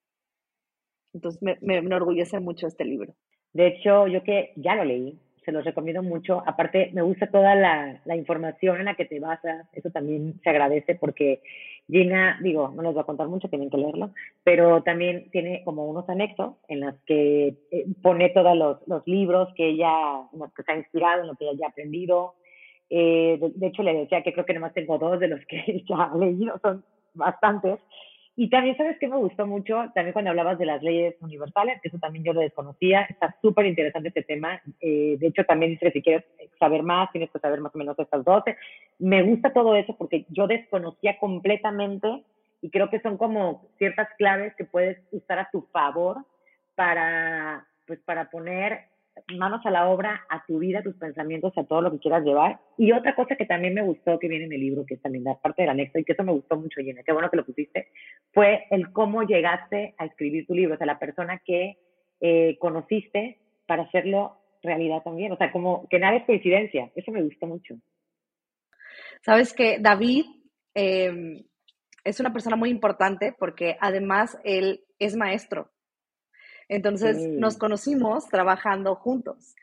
Entonces me, me, enorgullece mucho este libro. De hecho, yo que ya lo leí, se los recomiendo mucho. Aparte, me gusta toda la, la, información en la que te basas. Eso también se agradece porque Gina, digo, no les voy a contar mucho, tienen que leerlo, pero también tiene como unos anexos en los que eh, pone todos los, los, libros que ella, en que se ha inspirado, en los que ella ya ha aprendido. Eh, de, hecho, le decía que creo que nomás tengo dos de los que ella ha leído, son bastantes. Y también, ¿sabes qué me gustó mucho? También cuando hablabas de las leyes universales, que eso también yo lo desconocía, está súper interesante este tema. Eh, de hecho, también dice si quieres saber más, tienes que saber más o menos estas 12. Me gusta todo eso porque yo desconocía completamente y creo que son como ciertas claves que puedes usar a tu favor para, pues, para poner manos a la obra, a tu vida, a tus pensamientos, a todo lo que quieras llevar. Y otra cosa que también me gustó que viene en el libro, que es también la parte del anexo, y que eso me gustó mucho, Gina, qué bueno que lo pusiste, fue el cómo llegaste a escribir tu libro, o sea, la persona que eh, conociste para hacerlo realidad también, o sea, como que nada es coincidencia, eso me gustó mucho. Sabes que David em, es una persona muy importante porque además él es maestro. Entonces nos conocimos trabajando juntos.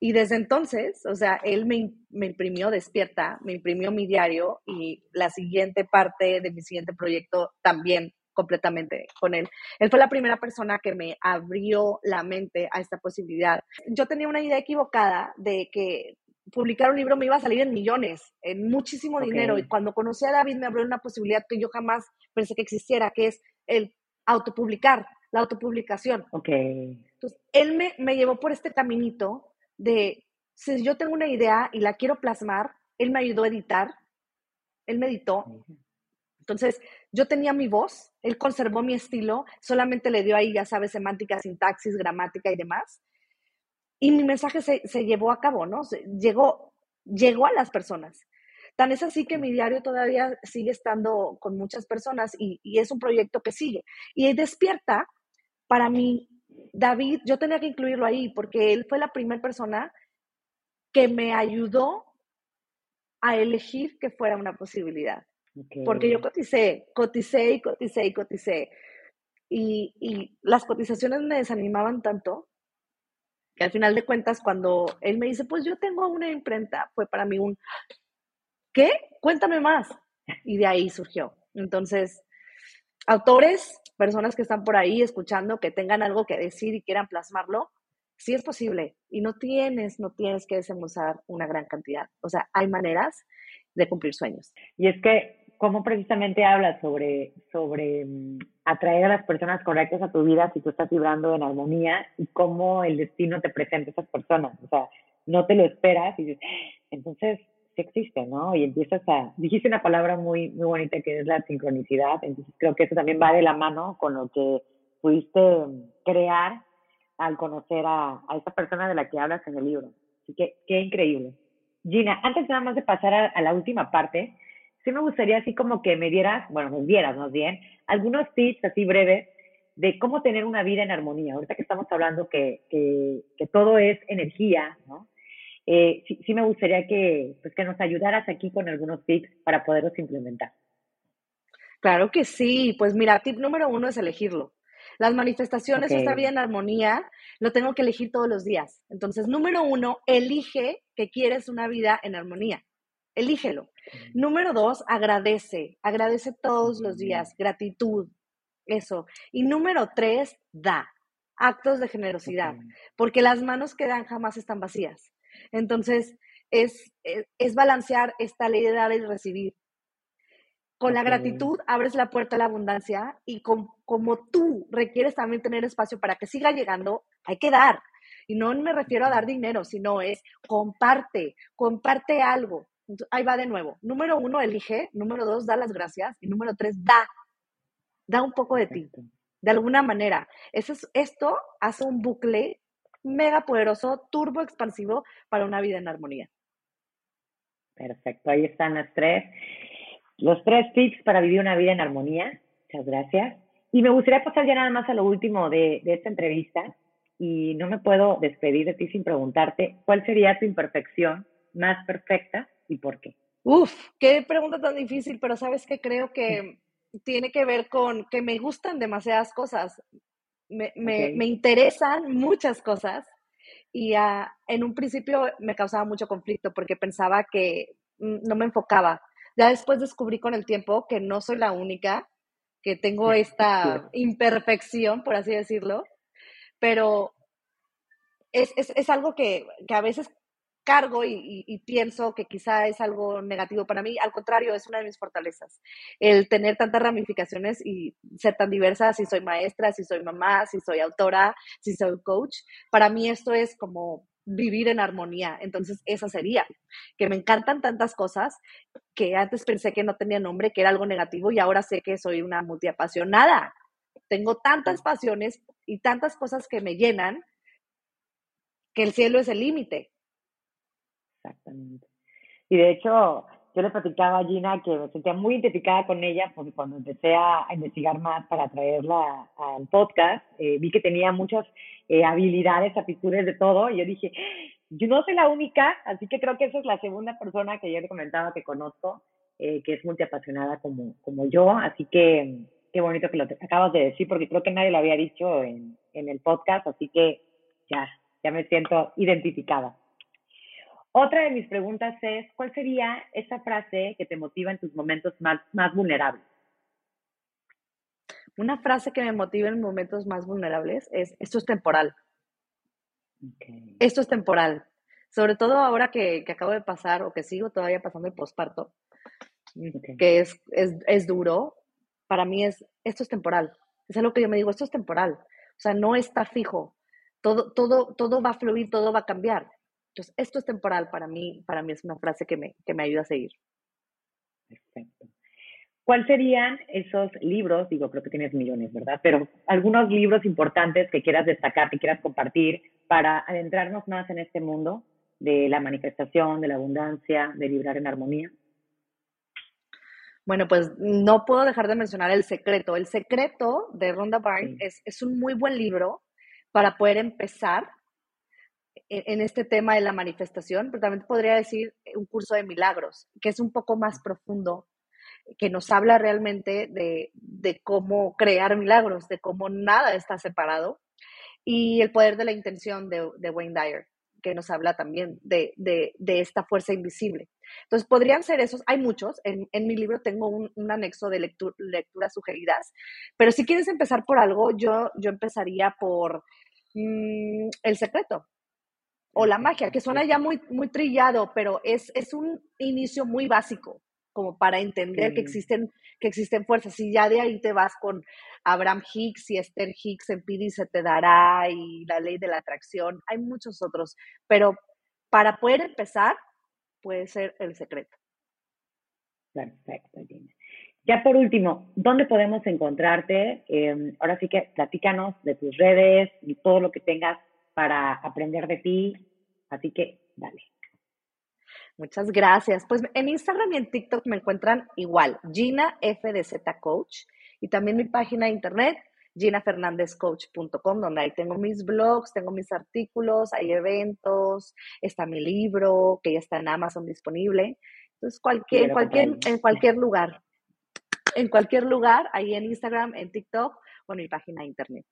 Y desde entonces, o sea, él me, me, imprimió Despierta, me imprimió mi diario y la siguiente parte de mi siguiente proyecto también completamente con él. Él fue la primera persona que me abrió la mente a esta posibilidad. Yo tenía una idea equivocada de que publicar un libro me iba a salir en millones, en muchísimo dinero. Y cuando conocí a David me abrió una posibilidad que yo jamás pensé que existiera, que es el autopublicar, la autopublicación. Ok. Entonces, él me, me llevó por este caminito de, si yo tengo una idea y la quiero plasmar, él me ayudó a editar, él me editó. Entonces, yo tenía mi voz, él conservó mi estilo, solamente le dio ahí, ya sabes, semántica, sintaxis, gramática y demás y mi mensaje se, se llevó a cabo, ¿no? llegó, llegó a las personas. Tan es así que mi diario todavía sigue estando con muchas personas y, y es un proyecto que sigue. Y despierta, para mí, David, yo tenía que incluirlo ahí porque él fue la primera persona que me ayudó a elegir que fuera una posibilidad. Porque yo coticé, coticé y coticé y coticé. Y, y las cotizaciones me desanimaban tanto que al final de cuentas, cuando él me dice, pues yo tengo una imprenta, fue para mí un, ¿qué? Cuéntame más. Y de ahí surgió. Entonces, autores, personas que están por ahí escuchando, que tengan algo que decir y quieran plasmarlo, sí es posible. Y no tienes, no tienes que desembolsar una gran cantidad. O sea, hay maneras de cumplir sueños. Y es que, ¿cómo precisamente hablas sobre, sobre mm, atraer a las personas correctas a tu vida si tú estás vibrando en armonía y cómo el destino te presenta a esas personas. O sea, no te lo esperas y dices, entonces existe, ¿no? Y empiezas a, dijiste una palabra muy, muy bonita que es la sincronicidad, entonces creo que eso también va de la mano con lo que pudiste crear al conocer a, a esa persona de la que hablas en el libro. Así que qué increíble. Gina, antes nada más de pasar a, la última parte, sí me gustaría así como que me dieras, bueno, me dieras más bien, algunos tips así breves de cómo tener una vida en armonía. Ahorita que estamos hablando que, que todo es energía, ¿no? Eh, sí, sí, me gustaría que, pues, que nos ayudaras aquí con algunos tips para poderlos implementar. Claro que sí. Pues mira, tip número uno es elegirlo. Las manifestaciones, okay. esta vida en armonía, lo tengo que elegir todos los días. Entonces, número uno, elige que quieres una vida en armonía elígelo. Número dos, agradece, agradece todos los días, gratitud, eso. Y número tres, da, actos de generosidad, porque las manos que dan jamás están vacías. Entonces, es, es, balancear esta ley de dar y recibir. Con la gratitud abres la puerta a la abundancia y como tú requieres también tener espacio para que siga llegando, hay que dar. Y no me refiero a dar dinero, sino es comparte, comparte algo ahí va de nuevo. Número uno, elige. Número dos, da las gracias. Y número tres, da. Da un poco de ti. De alguna manera. Eso es, esto hace un bucle mega poderoso, turbo expansivo para una vida en armonía. Perfecto. Ahí están los tres. Los tres tips para vivir una vida en armonía. Muchas gracias. Y me gustaría pasar ya nada más a lo último de, de esta entrevista. Y no me puedo despedir de ti sin preguntarte cuál sería tu imperfección más perfecta y por qué? Uf, qué pregunta tan difícil, pero sabes que creo que tiene que ver con que me gustan demasiadas cosas, me, me, me interesan muchas cosas y uh, en un principio me causaba mucho conflicto porque pensaba que no me enfocaba. Ya después descubrí con el tiempo que no soy la única, que tengo esta imperfección, por así decirlo, pero es, es, es algo que, que, a veces cargo y, pienso que quizá es algo negativo para mí. Al contrario, es una de mis fortalezas. El tener tantas ramificaciones y ser tan diversa, si soy maestra, si soy mamá, si soy autora, si soy coach. Para mí esto es como vivir en armonía. Entonces, esa sería, que me encantan tantas cosas que antes pensé que no tenía nombre, que era algo negativo y ahora sé que soy una multiapasionada. Tengo tantas pasiones y tantas cosas que me llenan que el cielo es el límite. Exactamente. Y de hecho, yo le platicaba a Gina que me sentía muy identificada con ella porque cuando empecé a, investigar más para traerla al podcast, eh, vi que tenía muchas eh, habilidades, aptitudes de todo y yo dije, yo no soy la única, así que creo que esa es la segunda persona que yo te comentaba que conozco, eh, que es multiapasionada como, como yo, así que qué bonito que lo acabas de decir, porque creo que nadie lo había dicho en, en el podcast, así que ya, ya me siento identificada. Otra de mis preguntas es, ¿cuál sería esa frase que te motiva en tus momentos más, más vulnerables? Una frase que me motiva en momentos más vulnerables es, esto es temporal. Esto es temporal. Sobre todo ahora que, que, acabo de pasar o que sigo todavía pasando el posparto, que es, es, es, duro, para mí es, esto es temporal. Es algo que yo me digo, esto es temporal. O sea, no está fijo. Todo, todo, todo va a fluir, todo va a cambiar. Entonces, esto es temporal para mí, para mí es una frase que me, que me ayuda a seguir. Perfecto. ¿Cuáles serían esos libros? Digo, creo que tienes millones, ¿verdad? Pero algunos libros importantes que quieras destacar, que quieras compartir para adentrarnos más en este mundo de la manifestación, de la abundancia, de vibrar en armonía. Bueno, pues no puedo dejar de mencionar El Secreto. El Secreto de Rhonda Byrne es, es, un muy buen libro para poder empezar en, este tema de la manifestación, pero también podría decir un curso de milagros, que es un poco más profundo, que nos habla realmente de, de cómo crear milagros, de cómo nada está separado, y el poder de la intención de, de Wayne Dyer, que nos habla también de, de, de, esta fuerza invisible. Entonces, podrían ser esos, hay muchos, en, en mi libro tengo un, un anexo de lecturas sugeridas, pero si quieres empezar por algo, yo, yo empezaría por mm, El Secreto, o la magia, que suena ya muy, muy trillado, pero es, es un inicio muy básico, como para entender que, existen, que existen fuerzas. Y ya de ahí te vas con Abraham Hicks y Esther Hicks en Pidi se te dará y la ley de la atracción. Hay muchos otros, pero para poder empezar, puede ser el secreto. Perfecto, Gina. Ya por último, ¿dónde podemos encontrarte? Eh, ahora sí que platícanos de tus redes y todo lo que tengas para aprender de ti, Así que, dale. Muchas gracias. Pues en Instagram y en TikTok me encuentran igual, Gina FDZ Coach, y también mi página de internet, ginafernandezcoach.com, donde ahí tengo mis blogs, tengo mis artículos, hay eventos, está mi libro, que ya está en Amazon disponible. Entonces, cualquier, cualquier, en cualquier lugar, en cualquier lugar, ahí en Instagram, en TikTok o en mi página de internet.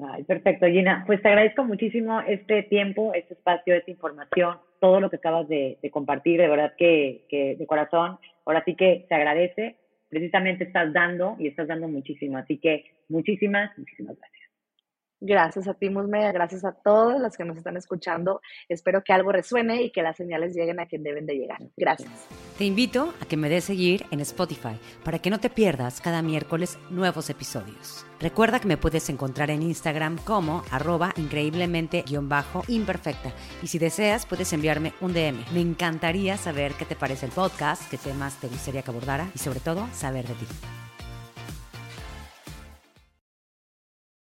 Ay, perfecto, Gina. Pues te agradezco muchísimo este tiempo, este espacio, esta información, todo lo que acabas de, compartir, de verdad que, que, de corazón. Ahora sí que se agradece. Precisamente estás dando y estás dando muchísimo. Así que muchísimas, muchísimas gracias. Gracias a ti, Musme, gracias a todos los que nos están escuchando. Espero que algo resuene y que las señales lleguen a quien deben de llegar. Gracias. Te invito a que me des seguir en Spotify para que no te pierdas cada miércoles nuevos episodios. Recuerda que me puedes encontrar en Instagram como arroba increíblemente-imperfecta. Y si deseas, puedes enviarme un DM. Me encantaría saber qué te parece el podcast, qué temas te gustaría que abordara y sobre todo saber de ti.